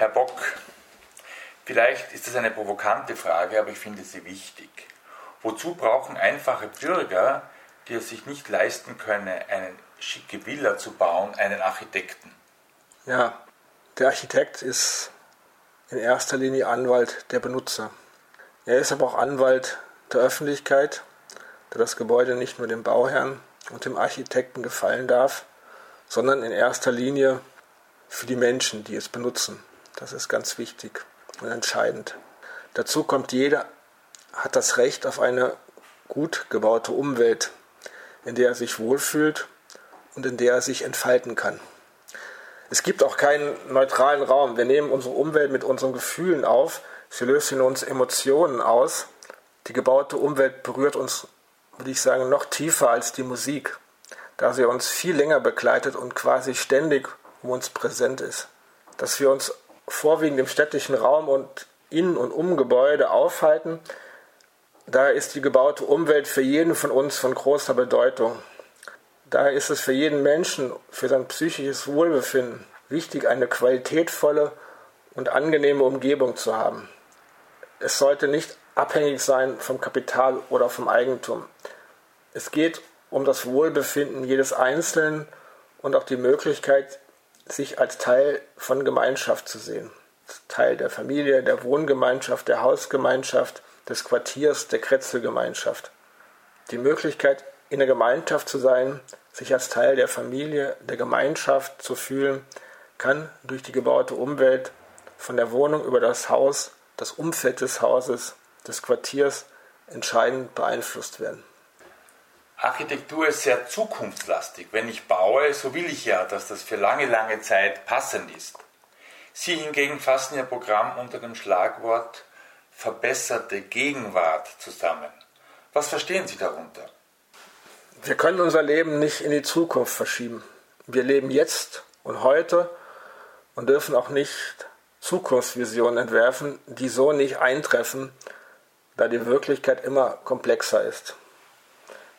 Herr Bock, vielleicht ist das eine provokante Frage, aber ich finde sie wichtig. Wozu brauchen einfache Bürger, die es sich nicht leisten können, eine schicke Villa zu bauen, einen Architekten? Ja, der Architekt ist in erster Linie Anwalt der Benutzer. Er ist aber auch Anwalt der Öffentlichkeit, der das Gebäude nicht nur dem Bauherrn und dem Architekten gefallen darf, sondern in erster Linie für die Menschen, die es benutzen. Das ist ganz wichtig und entscheidend. Dazu kommt jeder hat das Recht auf eine gut gebaute Umwelt, in der er sich wohlfühlt und in der er sich entfalten kann. Es gibt auch keinen neutralen Raum. Wir nehmen unsere Umwelt mit unseren Gefühlen auf. Sie löst in uns Emotionen aus. Die gebaute Umwelt berührt uns, würde ich sagen, noch tiefer als die Musik, da sie uns viel länger begleitet und quasi ständig um uns präsent ist. Dass wir uns vorwiegend im städtischen Raum und in und um Gebäude aufhalten, da ist die gebaute Umwelt für jeden von uns von großer Bedeutung. Daher ist es für jeden Menschen, für sein psychisches Wohlbefinden wichtig, eine qualitätvolle und angenehme Umgebung zu haben. Es sollte nicht abhängig sein vom Kapital oder vom Eigentum. Es geht um das Wohlbefinden jedes Einzelnen und auch die Möglichkeit, sich als Teil von Gemeinschaft zu sehen. Teil der Familie, der Wohngemeinschaft, der Hausgemeinschaft, des Quartiers, der Kretzelgemeinschaft. Die Möglichkeit, in der Gemeinschaft zu sein, sich als Teil der Familie, der Gemeinschaft zu fühlen, kann durch die gebaute Umwelt von der Wohnung über das Haus, das Umfeld des Hauses, des Quartiers entscheidend beeinflusst werden. Architektur ist sehr zukunftslastig. Wenn ich baue, so will ich ja, dass das für lange, lange Zeit passend ist. Sie hingegen fassen Ihr Programm unter dem Schlagwort verbesserte Gegenwart zusammen. Was verstehen Sie darunter? Wir können unser Leben nicht in die Zukunft verschieben. Wir leben jetzt und heute und dürfen auch nicht Zukunftsvisionen entwerfen, die so nicht eintreffen, da die Wirklichkeit immer komplexer ist.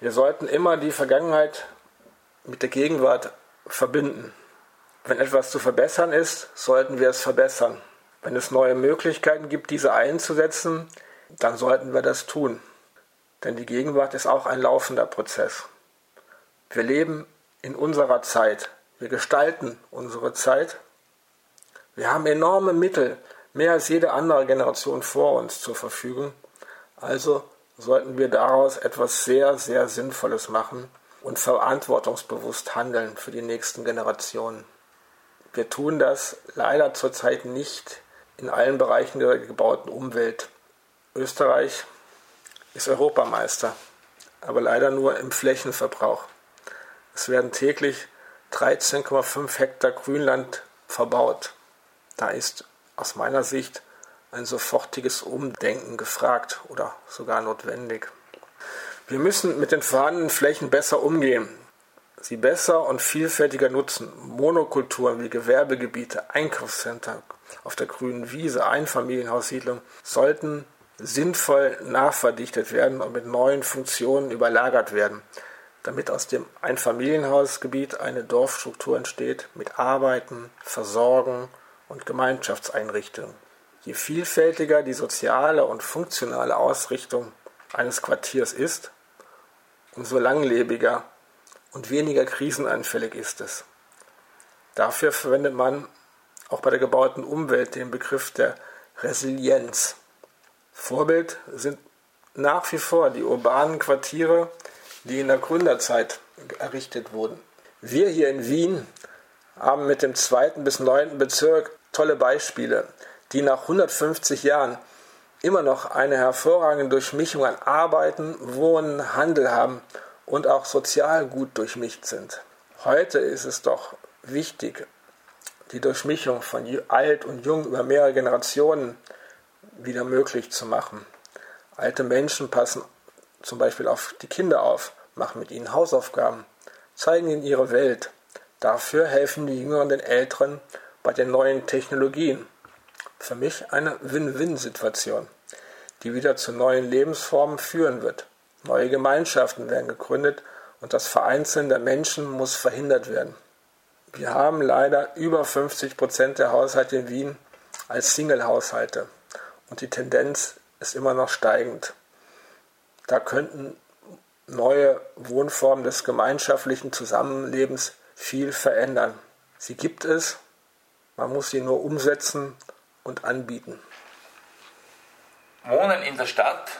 Wir sollten immer die Vergangenheit mit der Gegenwart verbinden. Wenn etwas zu verbessern ist, sollten wir es verbessern. Wenn es neue Möglichkeiten gibt, diese einzusetzen, dann sollten wir das tun. Denn die Gegenwart ist auch ein laufender Prozess. Wir leben in unserer Zeit. Wir gestalten unsere Zeit. Wir haben enorme Mittel, mehr als jede andere Generation vor uns zur Verfügung. Also sollten wir daraus etwas sehr, sehr Sinnvolles machen und verantwortungsbewusst handeln für die nächsten Generationen. Wir tun das leider zurzeit nicht in allen Bereichen der gebauten Umwelt. Österreich ist Europameister, aber leider nur im Flächenverbrauch. Es werden täglich 13,5 Hektar Grünland verbaut. Da ist aus meiner Sicht ein sofortiges Umdenken gefragt oder sogar notwendig. Wir müssen mit den vorhandenen Flächen besser umgehen, sie besser und vielfältiger nutzen. Monokulturen wie Gewerbegebiete, Einkaufscenter, auf der grünen Wiese, Einfamilienhaussiedlung, sollten sinnvoll nachverdichtet werden und mit neuen Funktionen überlagert werden, damit aus dem Einfamilienhausgebiet eine Dorfstruktur entsteht mit Arbeiten, Versorgen und Gemeinschaftseinrichtungen. Je vielfältiger die soziale und funktionale Ausrichtung eines Quartiers ist, umso langlebiger und weniger krisenanfällig ist es. Dafür verwendet man auch bei der gebauten Umwelt den Begriff der Resilienz. Vorbild sind nach wie vor die urbanen Quartiere, die in der Gründerzeit errichtet wurden. Wir hier in Wien haben mit dem zweiten bis neunten Bezirk tolle Beispiele, die nach 150 Jahren immer noch eine hervorragende Durchmischung an Arbeiten, Wohnen, Handel haben und auch sozial gut durchmischt sind. Heute ist es doch wichtig, die Durchmischung von alt und jung über mehrere Generationen wieder möglich zu machen. Alte Menschen passen zum Beispiel auf die Kinder auf, machen mit ihnen Hausaufgaben, zeigen ihnen ihre Welt. Dafür helfen die Jüngeren den Älteren bei den neuen Technologien. Für mich eine Win-Win-Situation, die wieder zu neuen Lebensformen führen wird. Neue Gemeinschaften werden gegründet und das Vereinzeln der Menschen muss verhindert werden. Wir haben leider über 50 Prozent der Haushalte in Wien als Single-Haushalte. Und die Tendenz ist immer noch steigend. Da könnten neue Wohnformen des gemeinschaftlichen Zusammenlebens viel verändern. Sie gibt es, man muss sie nur umsetzen und anbieten. Wohnen in der Stadt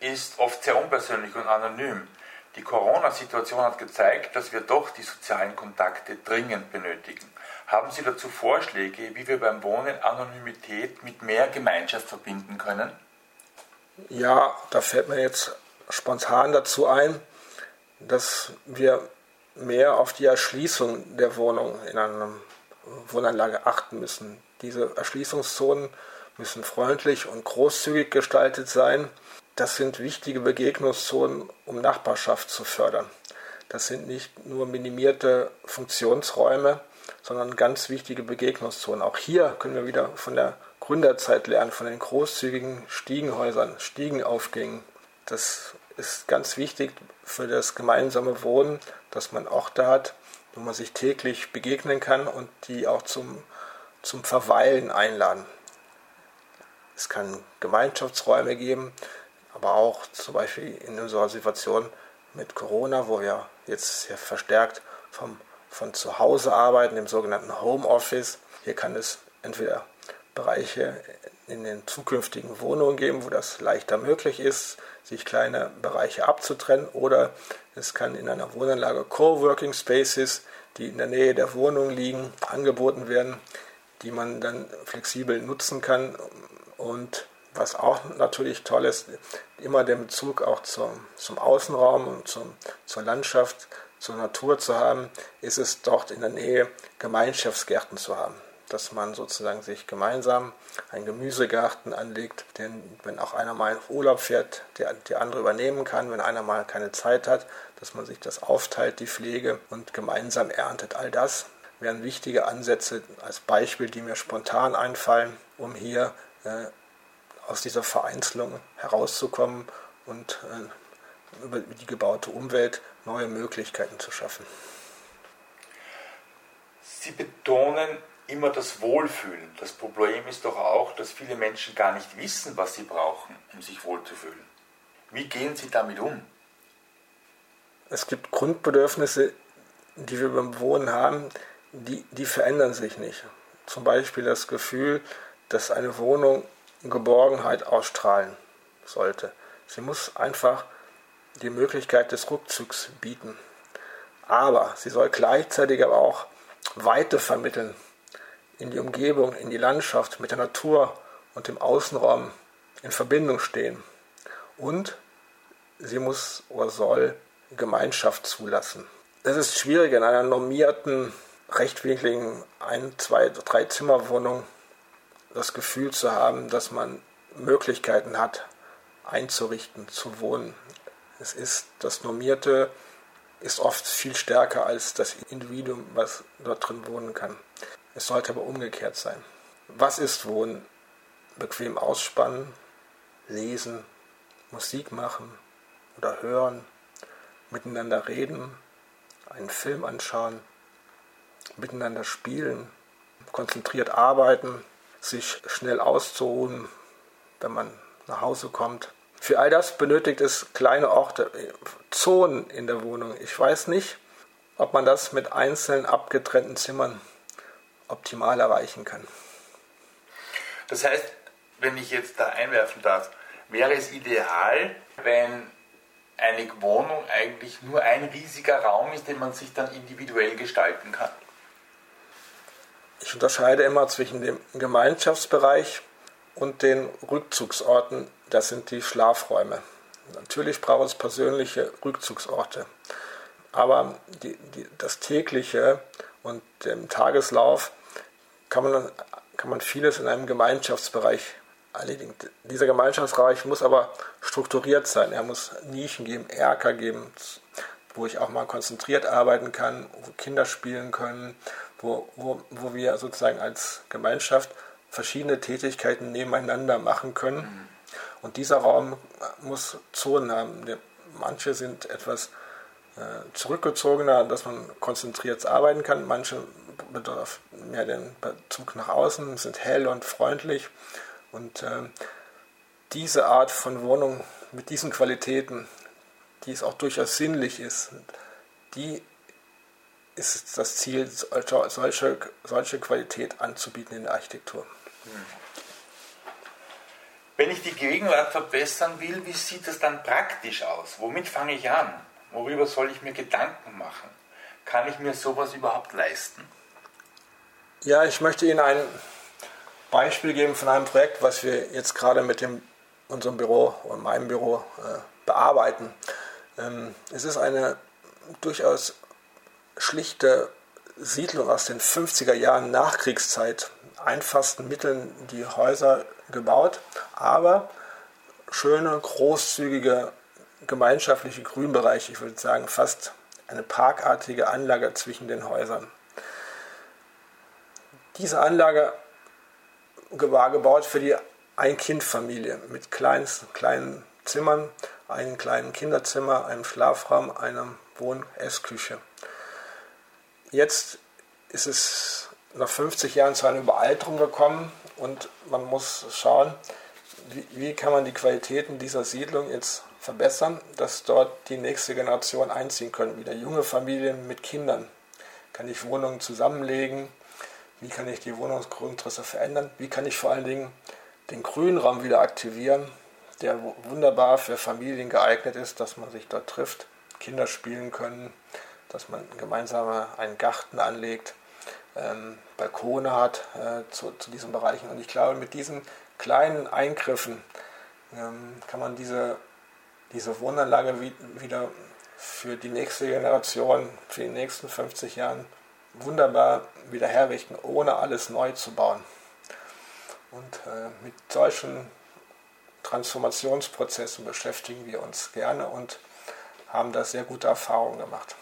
ist oft sehr unpersönlich und anonym. Die Corona-Situation hat gezeigt, dass wir doch die sozialen Kontakte dringend benötigen. Haben Sie dazu Vorschläge, wie wir beim Wohnen Anonymität mit mehr Gemeinschaft verbinden können? Ja, da fällt mir jetzt spontan dazu ein, dass wir mehr auf die Erschließung der Wohnung in einer Wohnanlage achten müssen. Diese Erschließungszonen müssen freundlich und großzügig gestaltet sein. Das sind wichtige Begegnungszonen, um Nachbarschaft zu fördern. Das sind nicht nur minimierte Funktionsräume, sondern ganz wichtige Begegnungszonen. Auch hier können wir wieder von der Gründerzeit lernen, von den großzügigen Stiegenhäusern, Stiegenaufgängen. Das ist ganz wichtig für das gemeinsame Wohnen, dass man Orte hat, wo man sich täglich begegnen kann und die auch zum, zum Verweilen einladen. Es kann Gemeinschaftsräume geben, aber auch zum Beispiel in unserer Situation mit Corona, wo wir jetzt sehr verstärkt vom, von zu Hause arbeiten, dem sogenannten Homeoffice. Hier kann es entweder Bereiche in den zukünftigen Wohnungen geben, wo das leichter möglich ist, sich kleine Bereiche abzutrennen, oder es kann in einer Wohnanlage Coworking Spaces, die in der Nähe der Wohnung liegen, angeboten werden, die man dann flexibel nutzen kann und was auch natürlich toll ist, immer den Bezug auch zum, zum Außenraum und zum, zur Landschaft, zur Natur zu haben, ist es dort in der Nähe Gemeinschaftsgärten zu haben. Dass man sozusagen sich gemeinsam einen Gemüsegarten anlegt, den, wenn auch einer mal in Urlaub fährt, der, der andere übernehmen kann, wenn einer mal keine Zeit hat, dass man sich das aufteilt, die Pflege und gemeinsam erntet. All das wären wichtige Ansätze als Beispiel, die mir spontan einfallen, um hier äh, aus dieser Vereinzelung herauszukommen und äh, über die gebaute Umwelt neue Möglichkeiten zu schaffen. Sie betonen immer das Wohlfühlen. Das Problem ist doch auch, dass viele Menschen gar nicht wissen, was sie brauchen, um sich wohlzufühlen. Wie gehen Sie damit um? Es gibt Grundbedürfnisse, die wir beim Wohnen haben, die, die verändern sich nicht. Zum Beispiel das Gefühl, dass eine Wohnung Geborgenheit ausstrahlen sollte. Sie muss einfach die Möglichkeit des Rückzugs bieten. Aber sie soll gleichzeitig aber auch Weite vermitteln in die Umgebung, in die Landschaft, mit der Natur und dem Außenraum in Verbindung stehen. Und sie muss oder soll Gemeinschaft zulassen. Es ist schwierig in einer normierten, rechtwinkligen ein-, zwei-, drei Zimmerwohnung das Gefühl zu haben, dass man Möglichkeiten hat, einzurichten, zu wohnen. Es ist das Normierte ist oft viel stärker als das Individuum, was dort drin wohnen kann. Es sollte aber umgekehrt sein. Was ist Wohnen? Bequem ausspannen, lesen, Musik machen oder hören, miteinander reden, einen Film anschauen, miteinander spielen, konzentriert arbeiten, sich schnell auszuruhen, wenn man nach Hause kommt. Für all das benötigt es kleine Orte, Zonen in der Wohnung. Ich weiß nicht, ob man das mit einzelnen abgetrennten Zimmern optimal erreichen kann. Das heißt, wenn ich jetzt da einwerfen darf, wäre es ideal, wenn eine Wohnung eigentlich nur ein riesiger Raum ist, den man sich dann individuell gestalten kann? Ich unterscheide immer zwischen dem Gemeinschaftsbereich und den Rückzugsorten. Das sind die Schlafräume. Natürlich braucht es persönliche Rückzugsorte. Aber die, die, das tägliche und im Tageslauf kann man, kann man vieles in einem Gemeinschaftsbereich erledigen. Dieser Gemeinschaftsbereich muss aber strukturiert sein. Er muss Nischen geben, Erker geben, wo ich auch mal konzentriert arbeiten kann, wo Kinder spielen können, wo, wo, wo wir sozusagen als Gemeinschaft verschiedene Tätigkeiten nebeneinander machen können. Mhm. Und dieser Raum muss Zonen haben. Manche sind etwas äh, zurückgezogener, dass man konzentriert arbeiten kann. Manche bedarf mehr den Bezug nach außen, sind hell und freundlich. Und äh, diese Art von Wohnung mit diesen Qualitäten, die es auch durchaus sinnlich ist, die ist das Ziel, solche, solche Qualität anzubieten in der Architektur. Wenn ich die Gegenwart verbessern will, wie sieht das dann praktisch aus? Womit fange ich an? Worüber soll ich mir Gedanken machen? Kann ich mir sowas überhaupt leisten? Ja, ich möchte Ihnen ein Beispiel geben von einem Projekt, was wir jetzt gerade mit dem, unserem Büro und meinem Büro äh, bearbeiten. Ähm, es ist eine durchaus schlichte Siedlung aus den 50er Jahren Nachkriegszeit, einfachsten Mitteln die Häuser gebaut, aber schöne, großzügige gemeinschaftliche Grünbereiche, ich würde sagen fast eine parkartige Anlage zwischen den Häusern. Diese Anlage war gebaut für die Ein-Kind-Familie mit kleinen, kleinen Zimmern, einem kleinen Kinderzimmer, einem Schlafraum, einer Wohn-Essküche. Jetzt ist es nach 50 Jahren zu einer Überalterung gekommen und man muss schauen, wie, wie kann man die Qualitäten dieser Siedlung jetzt verbessern, dass dort die nächste Generation einziehen können. Wieder junge Familien mit Kindern. Kann ich Wohnungen zusammenlegen? Wie kann ich die Wohnungsgrundrisse verändern? Wie kann ich vor allen Dingen den Grünraum wieder aktivieren, der wunderbar für Familien geeignet ist, dass man sich dort trifft, Kinder spielen können, dass man gemeinsam einen Garten anlegt, ähm, Balkone hat äh, zu, zu, diesen Bereichen. Und ich glaube, mit diesen kleinen Eingriffen ähm, kann man diese, diese Wohnanlage wie, wieder für die nächste Generation, für die nächsten 50 Jahre wunderbar wieder herrichten, ohne alles neu zu bauen. Und äh, mit solchen Transformationsprozessen beschäftigen wir uns gerne und haben da sehr gute Erfahrungen gemacht.